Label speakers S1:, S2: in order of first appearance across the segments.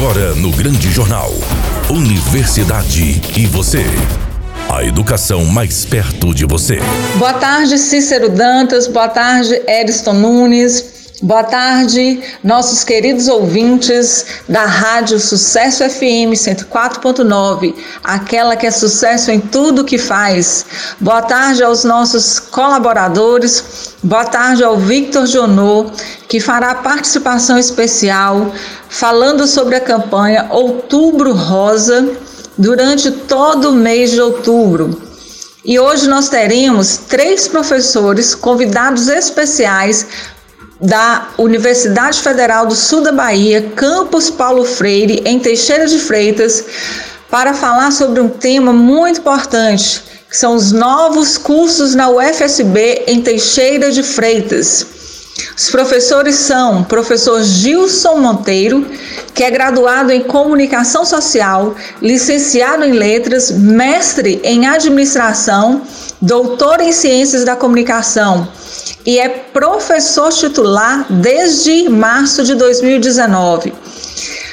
S1: Agora no Grande Jornal. Universidade e você. A educação mais perto de você.
S2: Boa tarde, Cícero Dantas. Boa tarde, Eriston Nunes. Boa tarde, nossos queridos ouvintes da Rádio Sucesso FM 104.9, aquela que é sucesso em tudo que faz. Boa tarde aos nossos colaboradores. Boa tarde ao Victor Jonô, que fará participação especial falando sobre a campanha Outubro Rosa durante todo o mês de outubro. E hoje nós teremos três professores convidados especiais da Universidade Federal do Sul da Bahia, Campus Paulo Freire, em Teixeira de Freitas, para falar sobre um tema muito importante, que são os novos cursos na UFSB em Teixeira de Freitas. Os professores são professor Gilson Monteiro, que é graduado em Comunicação Social, licenciado em Letras, mestre em Administração, doutor em Ciências da Comunicação e é professor titular desde março de 2019.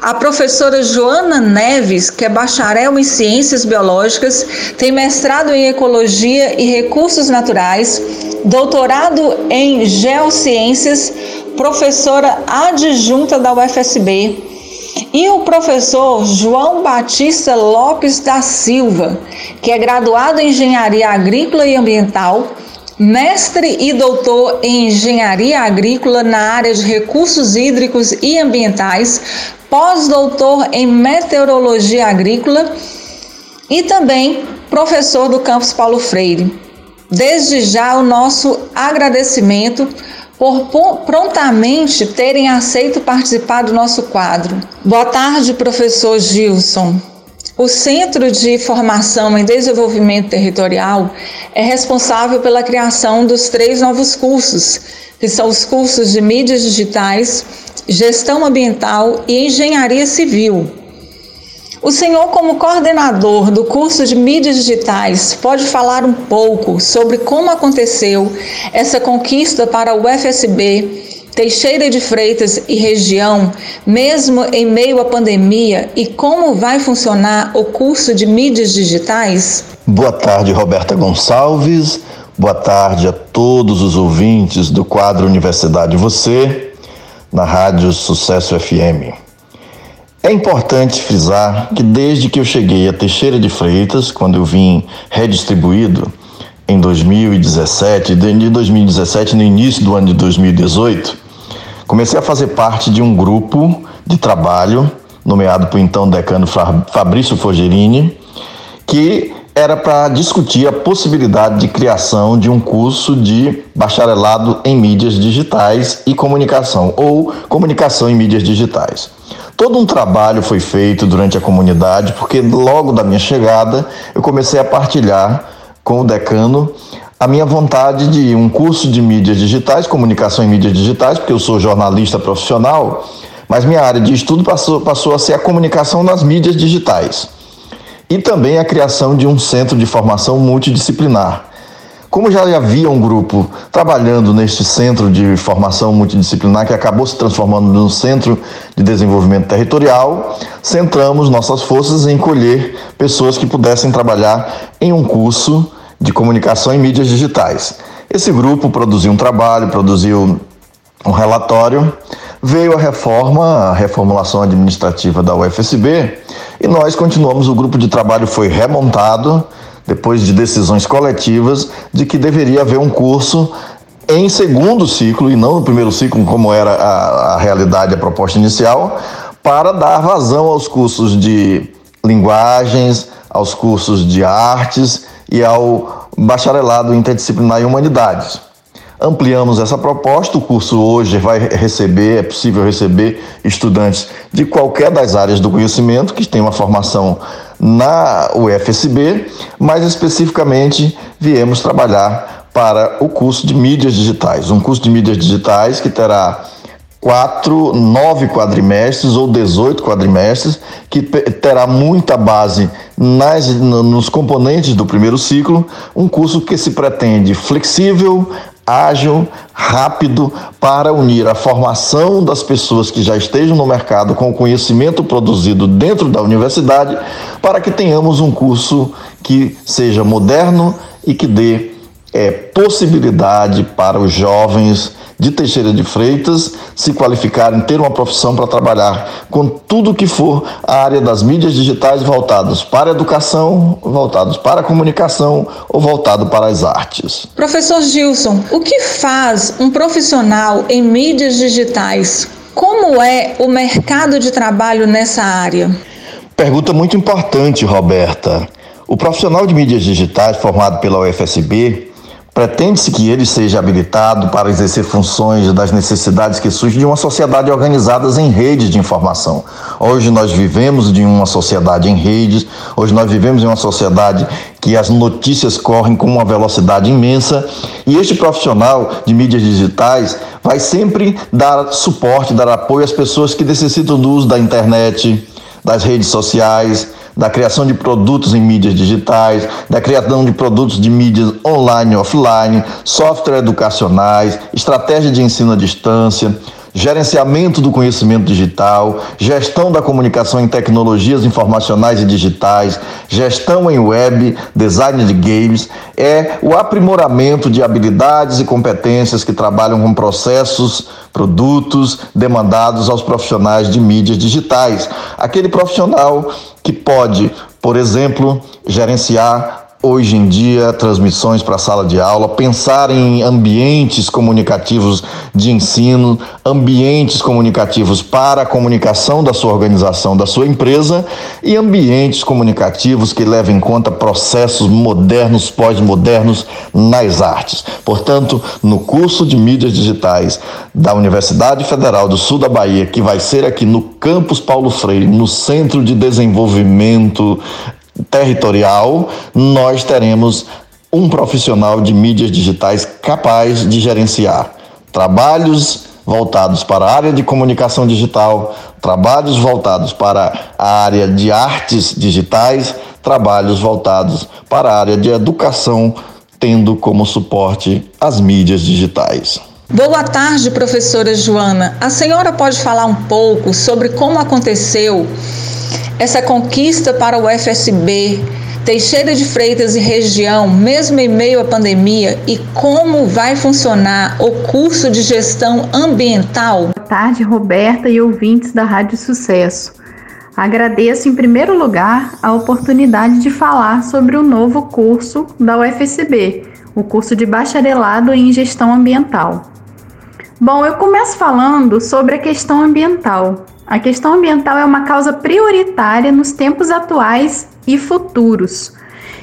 S2: A professora Joana Neves, que é bacharel em Ciências Biológicas, tem mestrado em Ecologia e Recursos Naturais, doutorado em Geociências, professora adjunta da UFSB. E o professor João Batista Lopes da Silva, que é graduado em Engenharia Agrícola e Ambiental, mestre e doutor em engenharia agrícola na área de recursos hídricos e ambientais, pós-doutor em meteorologia agrícola e também professor do campus Paulo Freire. Desde já o nosso agradecimento por prontamente terem aceito participar do nosso quadro. Boa tarde, professor Gilson. O Centro de Formação em Desenvolvimento Territorial é responsável pela criação dos três novos cursos, que são os cursos de mídias digitais, gestão ambiental e engenharia civil. O senhor, como coordenador do curso de mídias digitais, pode falar um pouco sobre como aconteceu essa conquista para o UFSB Teixeira de Freitas e região, mesmo em meio à pandemia, e como vai funcionar o curso de mídias digitais?
S3: Boa tarde, Roberta Gonçalves. Boa tarde a todos os ouvintes do quadro Universidade Você, na Rádio Sucesso FM. É importante frisar que desde que eu cheguei a Teixeira de Freitas, quando eu vim redistribuído em 2017, de 2017 no início do ano de 2018, comecei a fazer parte de um grupo de trabalho nomeado por então decano Fabrício Fogerini, que era para discutir a possibilidade de criação de um curso de bacharelado em mídias digitais e comunicação, ou comunicação em mídias digitais. Todo um trabalho foi feito durante a comunidade, porque logo da minha chegada eu comecei a partilhar com o decano a minha vontade de um curso de mídias digitais, comunicação em mídias digitais, porque eu sou jornalista profissional, mas minha área de estudo passou, passou a ser a comunicação nas mídias digitais. E também a criação de um centro de formação multidisciplinar. Como já havia um grupo trabalhando neste centro de formação multidisciplinar, que acabou se transformando num centro de desenvolvimento territorial, centramos nossas forças em colher pessoas que pudessem trabalhar em um curso de comunicação em mídias digitais. Esse grupo produziu um trabalho, produziu um relatório, veio a reforma, a reformulação administrativa da UFSB e nós continuamos. O grupo de trabalho foi remontado depois de decisões coletivas de que deveria haver um curso em segundo ciclo e não no primeiro ciclo, como era a, a realidade, a proposta inicial, para dar vazão aos cursos de linguagens, aos cursos de artes e ao bacharelado interdisciplinar em humanidades. Ampliamos essa proposta, o curso hoje vai receber, é possível receber estudantes de qualquer das áreas do conhecimento que tem uma formação na UFSB, mas especificamente viemos trabalhar para o curso de mídias digitais, um curso de mídias digitais que terá quatro, nove quadrimestres ou 18 quadrimestres, que terá muita base nas, nos componentes do primeiro ciclo, um curso que se pretende flexível, ágil, rápido, para unir a formação das pessoas que já estejam no mercado com o conhecimento produzido dentro da universidade, para que tenhamos um curso que seja moderno e que dê é, possibilidade para os jovens de Teixeira de Freitas se qualificarem, ter uma profissão para trabalhar com tudo que for a área das mídias digitais voltados para a educação, voltados para a comunicação ou voltado para as artes.
S2: Professor Gilson, o que faz um profissional em mídias digitais? Como é o mercado de trabalho nessa área?
S3: Pergunta muito importante, Roberta. O profissional de mídias digitais formado pela UFSB Pretende-se que ele seja habilitado para exercer funções das necessidades que surgem de uma sociedade organizada em redes de informação. Hoje nós vivemos de uma sociedade em redes, hoje nós vivemos em uma sociedade que as notícias correm com uma velocidade imensa e este profissional de mídias digitais vai sempre dar suporte, dar apoio às pessoas que necessitam do uso da internet, das redes sociais, da criação de produtos em mídias digitais, da criação de produtos de mídias online e offline, software educacionais, estratégia de ensino à distância, gerenciamento do conhecimento digital, gestão da comunicação em tecnologias informacionais e digitais, gestão em web, design de games, é o aprimoramento de habilidades e competências que trabalham com processos, produtos demandados aos profissionais de mídias digitais. Aquele profissional que pode, por exemplo, gerenciar hoje em dia transmissões para sala de aula, pensar em ambientes comunicativos de ensino, ambientes comunicativos para a comunicação da sua organização, da sua empresa e ambientes comunicativos que levem em conta processos modernos, pós-modernos nas artes. Portanto, no curso de mídias digitais da Universidade Federal do Sul da Bahia, que vai ser aqui no campus Paulo Freire, no Centro de Desenvolvimento territorial, nós teremos um profissional de mídias digitais capaz de gerenciar trabalhos voltados para a área de comunicação digital, trabalhos voltados para a área de artes digitais, trabalhos voltados para a área de educação, tendo como suporte as mídias digitais.
S2: Boa tarde, professora Joana. A senhora pode falar um pouco sobre como aconteceu essa conquista para o FSB, Teixeira de Freitas e região, mesmo em meio à pandemia, e como vai funcionar o curso de gestão ambiental?
S4: Boa tarde, Roberta e ouvintes da Rádio Sucesso. Agradeço em primeiro lugar a oportunidade de falar sobre o novo curso da UFSB, o curso de bacharelado em gestão ambiental. Bom, eu começo falando sobre a questão ambiental. A questão ambiental é uma causa prioritária nos tempos atuais e futuros.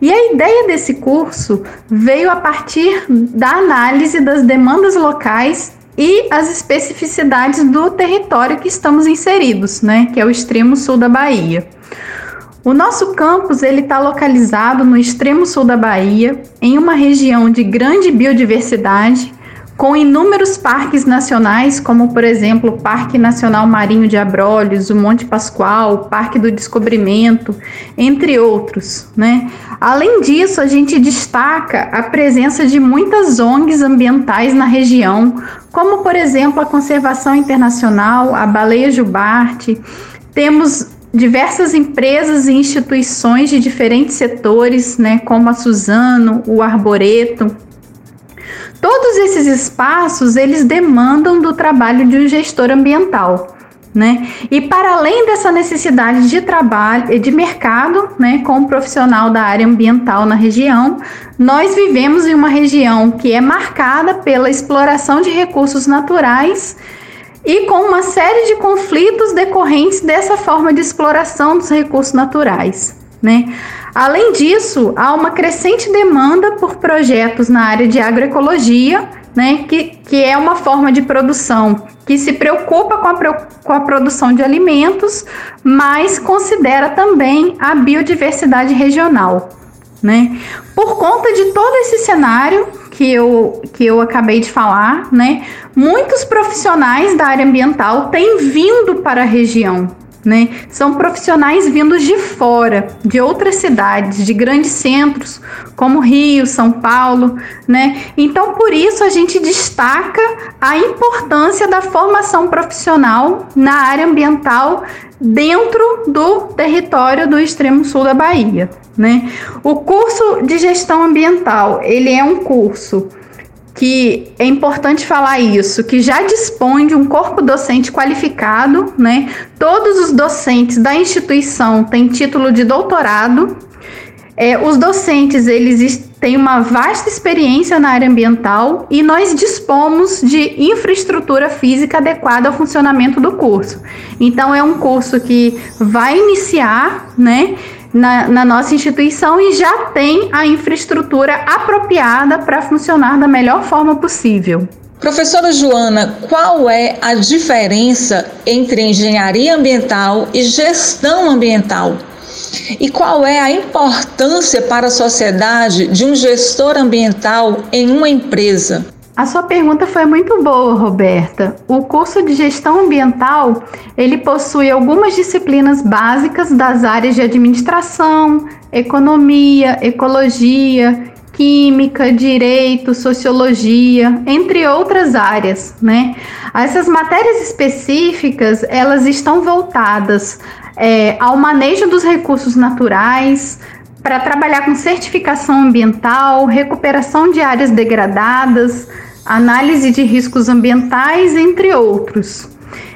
S4: E a ideia desse curso veio a partir da análise das demandas locais e as especificidades do território que estamos inseridos, né, que é o extremo sul da Bahia. O nosso campus ele está localizado no extremo sul da Bahia, em uma região de grande biodiversidade, com inúmeros parques nacionais, como por exemplo o Parque Nacional Marinho de Abrolhos, o Monte Pascoal, o Parque do Descobrimento, entre outros. Né? Além disso, a gente destaca a presença de muitas ONGs ambientais na região, como por exemplo a Conservação Internacional, a Baleia Jubarte. Temos diversas empresas e instituições de diferentes setores, né, como a Suzano, o Arboreto, Todos esses espaços, eles demandam do trabalho de um gestor ambiental. Né? E para além dessa necessidade de trabalho, de mercado, né, com um profissional da área ambiental na região, nós vivemos em uma região que é marcada pela exploração de recursos naturais e com uma série de conflitos decorrentes dessa forma de exploração dos recursos naturais. Né? Além disso, há uma crescente demanda por projetos na área de agroecologia, né, que, que é uma forma de produção que se preocupa com a, com a produção de alimentos, mas considera também a biodiversidade regional. Né? Por conta de todo esse cenário que eu, que eu acabei de falar, né, muitos profissionais da área ambiental têm vindo para a região né? São profissionais vindos de fora, de outras cidades, de grandes centros, como Rio, São Paulo, né? Então, por isso a gente destaca a importância da formação profissional na área ambiental dentro do território do extremo sul da Bahia, né? O curso de gestão ambiental, ele é um curso que é importante falar isso, que já dispõe de um corpo docente qualificado, né? Todos os docentes da instituição têm título de doutorado. É, os docentes eles têm uma vasta experiência na área ambiental e nós dispomos de infraestrutura física adequada ao funcionamento do curso. Então é um curso que vai iniciar, né? Na, na nossa instituição e já tem a infraestrutura apropriada para funcionar da melhor forma possível.
S2: Professora Joana, qual é a diferença entre engenharia ambiental e gestão ambiental? E qual é a importância para a sociedade de um gestor ambiental em uma empresa?
S4: A sua pergunta foi muito boa, Roberta. O curso de gestão ambiental, ele possui algumas disciplinas básicas das áreas de administração, economia, ecologia, química, direito, sociologia, entre outras áreas, né? Essas matérias específicas, elas estão voltadas é, ao manejo dos recursos naturais, para trabalhar com certificação ambiental, recuperação de áreas degradadas, análise de riscos ambientais, entre outros.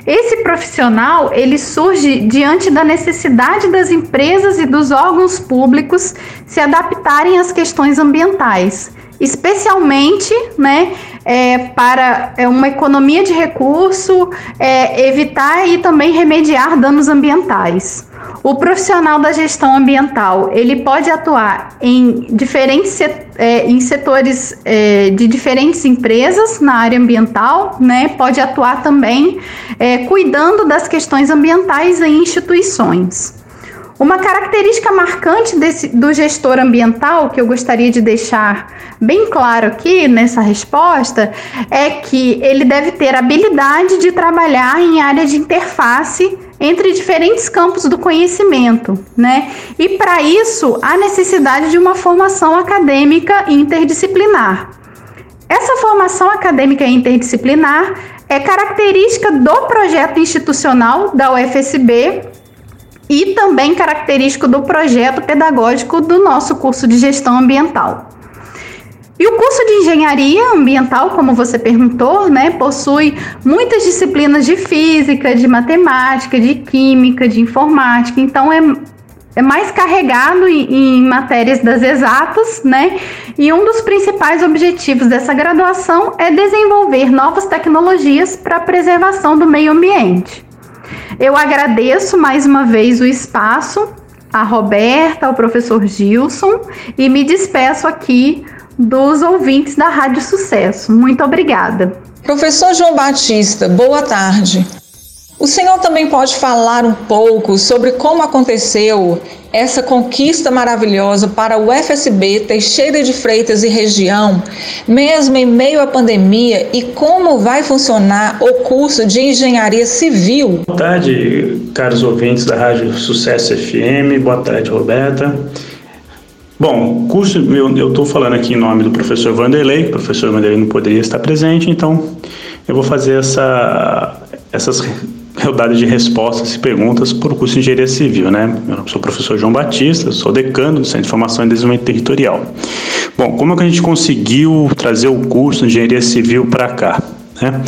S4: Esse profissional, ele surge diante da necessidade das empresas e dos órgãos públicos se adaptarem às questões ambientais, especialmente, né, é, para é, uma economia de recurso, é, evitar e também remediar danos ambientais. O profissional da gestão ambiental ele pode atuar em diferentes é, em setores é, de diferentes empresas na área ambiental, né? Pode atuar também é, cuidando das questões ambientais em instituições. Uma característica marcante desse, do gestor ambiental, que eu gostaria de deixar bem claro aqui nessa resposta, é que ele deve ter habilidade de trabalhar em área de interface entre diferentes campos do conhecimento, né? E para isso, há necessidade de uma formação acadêmica interdisciplinar. Essa formação acadêmica interdisciplinar é característica do projeto institucional da UFSB e também característico do projeto pedagógico do nosso curso de gestão ambiental. E o curso de engenharia ambiental, como você perguntou, né, possui muitas disciplinas de física, de matemática, de química, de informática, então é, é mais carregado em, em matérias das exatas, né? E um dos principais objetivos dessa graduação é desenvolver novas tecnologias para a preservação do meio ambiente. Eu agradeço mais uma vez o espaço, a Roberta, ao professor Gilson e me despeço aqui dos ouvintes da Rádio Sucesso. Muito obrigada.
S2: Professor João Batista, boa tarde. O senhor também pode falar um pouco sobre como aconteceu essa conquista maravilhosa para o FSB Teixeira de Freitas e região, mesmo em meio à pandemia, e como vai funcionar o curso de Engenharia Civil?
S5: Boa tarde, caros ouvintes da Rádio Sucesso FM. Boa tarde, Roberta. Bom, curso, eu estou falando aqui em nome do professor Vanderlei, o professor Vanderlei não poderia estar presente, então eu vou fazer essa, essas rodada de respostas e perguntas por curso de Engenharia Civil, né? Eu sou o professor João Batista, sou decano do Centro de Informação e Desenvolvimento Territorial. Bom, como é que a gente conseguiu trazer o curso de Engenharia Civil para cá? Né?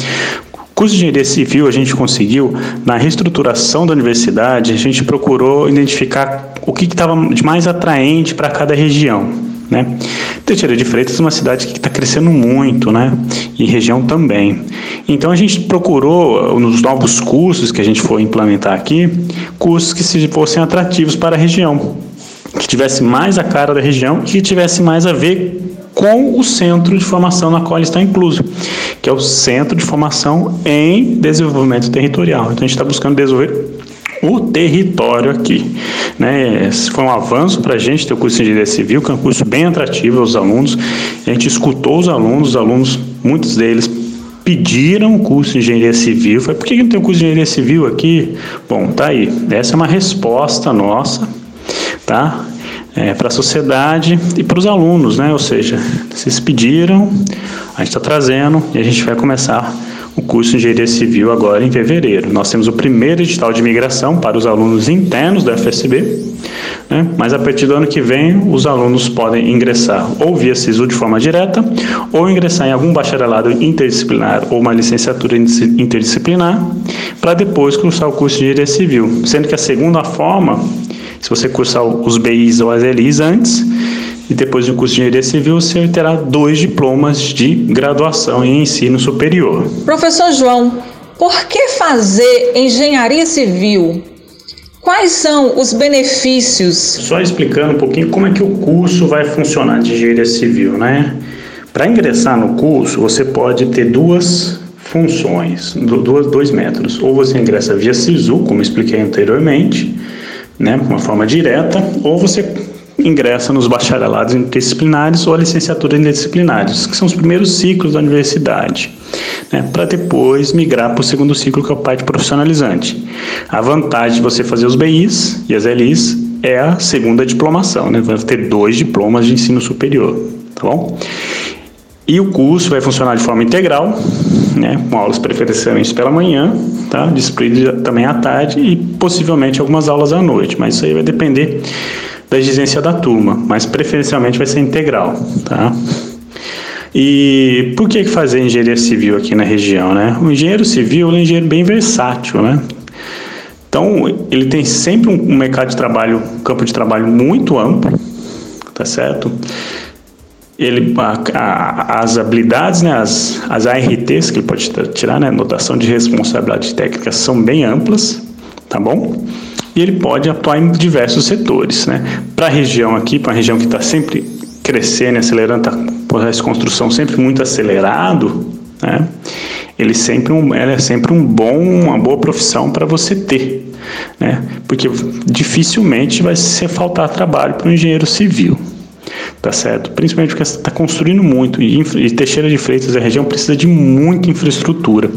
S5: O curso de Engenharia Civil a gente conseguiu, na reestruturação da universidade, a gente procurou identificar o que estava de mais atraente para cada região. Né? Teixeira de Freitas é uma cidade que está crescendo muito, né? E região também. Então a gente procurou, nos novos cursos que a gente for implementar aqui, cursos que fossem atrativos para a região, que tivesse mais a cara da região e que tivesse mais a ver com o centro de formação na qual ele está incluso, que é o Centro de Formação em Desenvolvimento Territorial. Então a gente está buscando desenvolver o território aqui. Né? Foi um avanço para a gente ter o curso de Engenharia Civil, que é um curso bem atrativo aos alunos. A gente escutou os alunos, os alunos, muitos deles pediram o curso de engenharia civil. Foi por que não tem o curso de engenharia civil aqui? Bom, tá aí. Essa é uma resposta nossa, tá? É, para a sociedade e para os alunos, né? Ou seja, vocês pediram, a gente está trazendo e a gente vai começar o curso de Engenharia Civil agora em fevereiro. Nós temos o primeiro edital de migração para os alunos internos da FSB, né? mas a partir do ano que vem os alunos podem ingressar ou via SISU de forma direta, ou ingressar em algum bacharelado interdisciplinar ou uma licenciatura interdisciplinar, para depois cursar o curso de Engenharia Civil. Sendo que a segunda forma, se você cursar os BIs ou as LIs antes, e depois do curso de engenharia civil você terá dois diplomas de graduação em ensino superior.
S2: Professor João, por que fazer engenharia civil? Quais são os benefícios?
S5: Só explicando um pouquinho como é que o curso vai funcionar de engenharia civil, né? Para ingressar no curso, você pode ter duas funções, dois, dois métodos. Ou você ingressa via SISU, como expliquei anteriormente, né, de uma forma direta, ou você ingressa nos bacharelados interdisciplinares ou a licenciatura interdisciplinares, que são os primeiros ciclos da universidade, né, para depois migrar para o segundo ciclo, que é o parte profissionalizante. A vantagem de você fazer os BIs e as LIs é a segunda diplomação, né, vai ter dois diplomas de ensino superior, tá bom? E o curso vai funcionar de forma integral, né, com aulas preferencialmente pela manhã, tá, distribuído também à tarde e possivelmente algumas aulas à noite, mas isso aí vai depender da exigência da turma, mas preferencialmente vai ser integral, tá? E por que fazer engenharia civil aqui na região, né? O engenheiro civil é um engenheiro bem versátil, né? Então, ele tem sempre um mercado de trabalho, um campo de trabalho muito amplo, tá certo? Ele, a, a, as habilidades, né, as, as ARTs que ele pode tirar, né, notação de responsabilidade técnica, são bem amplas, tá bom? e ele pode atuar em diversos setores. Né? Para a região aqui, para a região que está sempre crescendo, acelerando, está processo de construção sempre muito acelerado, né? ele sempre um, ela é sempre um bom, uma boa profissão para você ter, né? porque dificilmente vai ser faltar trabalho para um engenheiro civil tá certo? Principalmente porque está construindo muito e, e Teixeira de Freitas, a região precisa de muita infraestrutura,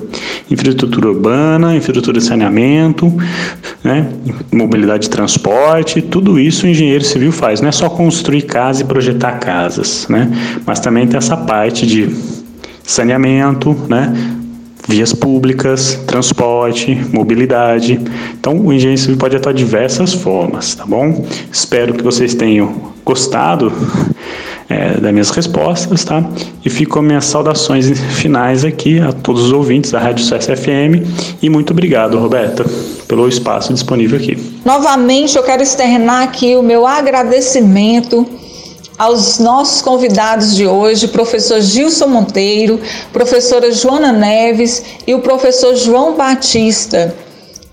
S5: infraestrutura urbana, infraestrutura de saneamento, né? mobilidade de transporte, tudo isso o engenheiro civil faz. Não é só construir casas e projetar casas, né? Mas também tem essa parte de saneamento, né? Vias públicas, transporte, mobilidade. Então, o engenheiro civil pode atuar de diversas formas, tá bom? Espero que vocês tenham gostado é, das minhas respostas, tá? E fico minhas saudações finais aqui a todos os ouvintes da Rádio Sucesso FM e muito obrigado, Roberta, pelo espaço disponível aqui.
S2: Novamente, eu quero externar aqui o meu agradecimento aos nossos convidados de hoje, professor Gilson Monteiro, professora Joana Neves e o professor João Batista.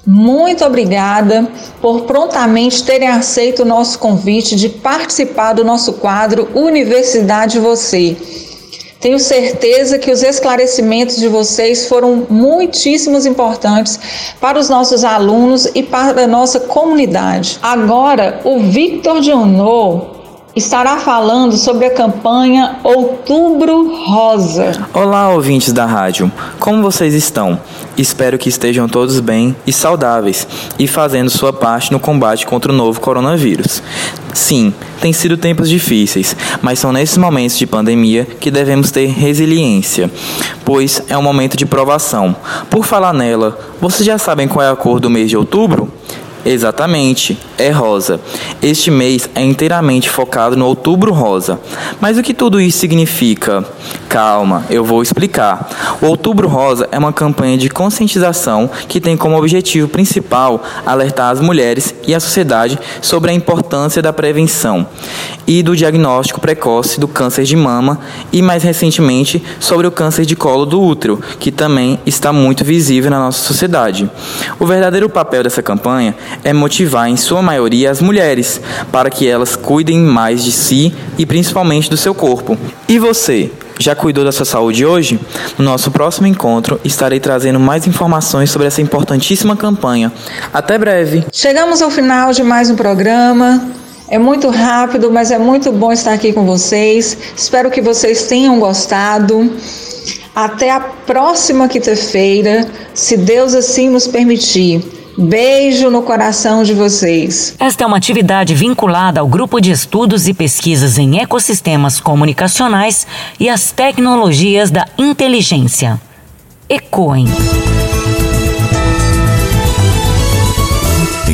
S2: Muito obrigada por prontamente terem aceito o nosso convite de participar do nosso quadro Universidade Você. Tenho certeza que os esclarecimentos de vocês foram muitíssimos importantes para os nossos alunos e para a nossa comunidade. Agora, o Victor Dionot estará falando sobre a campanha Outubro Rosa.
S6: Olá, ouvintes da rádio. Como vocês estão? Espero que estejam todos bem e saudáveis e fazendo sua parte no combate contra o novo coronavírus. Sim, tem sido tempos difíceis, mas são nesses momentos de pandemia que devemos ter resiliência, pois é um momento de provação. Por falar nela, vocês já sabem qual é a cor do mês de outubro? Exatamente, é rosa. Este mês é inteiramente focado no Outubro Rosa. Mas o que tudo isso significa? Calma, eu vou explicar. O Outubro Rosa é uma campanha de conscientização que tem como objetivo principal alertar as mulheres e a sociedade sobre a importância da prevenção e do diagnóstico precoce do câncer de mama e, mais recentemente, sobre o câncer de colo do útero, que também está muito visível na nossa sociedade. O verdadeiro papel dessa campanha é motivar, em sua maioria, as mulheres para que elas cuidem mais de si e principalmente do seu corpo. E você? Já cuidou da sua saúde hoje? No nosso próximo encontro estarei trazendo mais informações sobre essa importantíssima campanha. Até breve!
S2: Chegamos ao final de mais um programa. É muito rápido, mas é muito bom estar aqui com vocês. Espero que vocês tenham gostado. Até a próxima quinta-feira, se Deus assim nos permitir. Beijo no coração de vocês.
S7: Esta é uma atividade vinculada ao grupo de estudos e pesquisas em ecossistemas comunicacionais e as tecnologias da inteligência. ECOEM.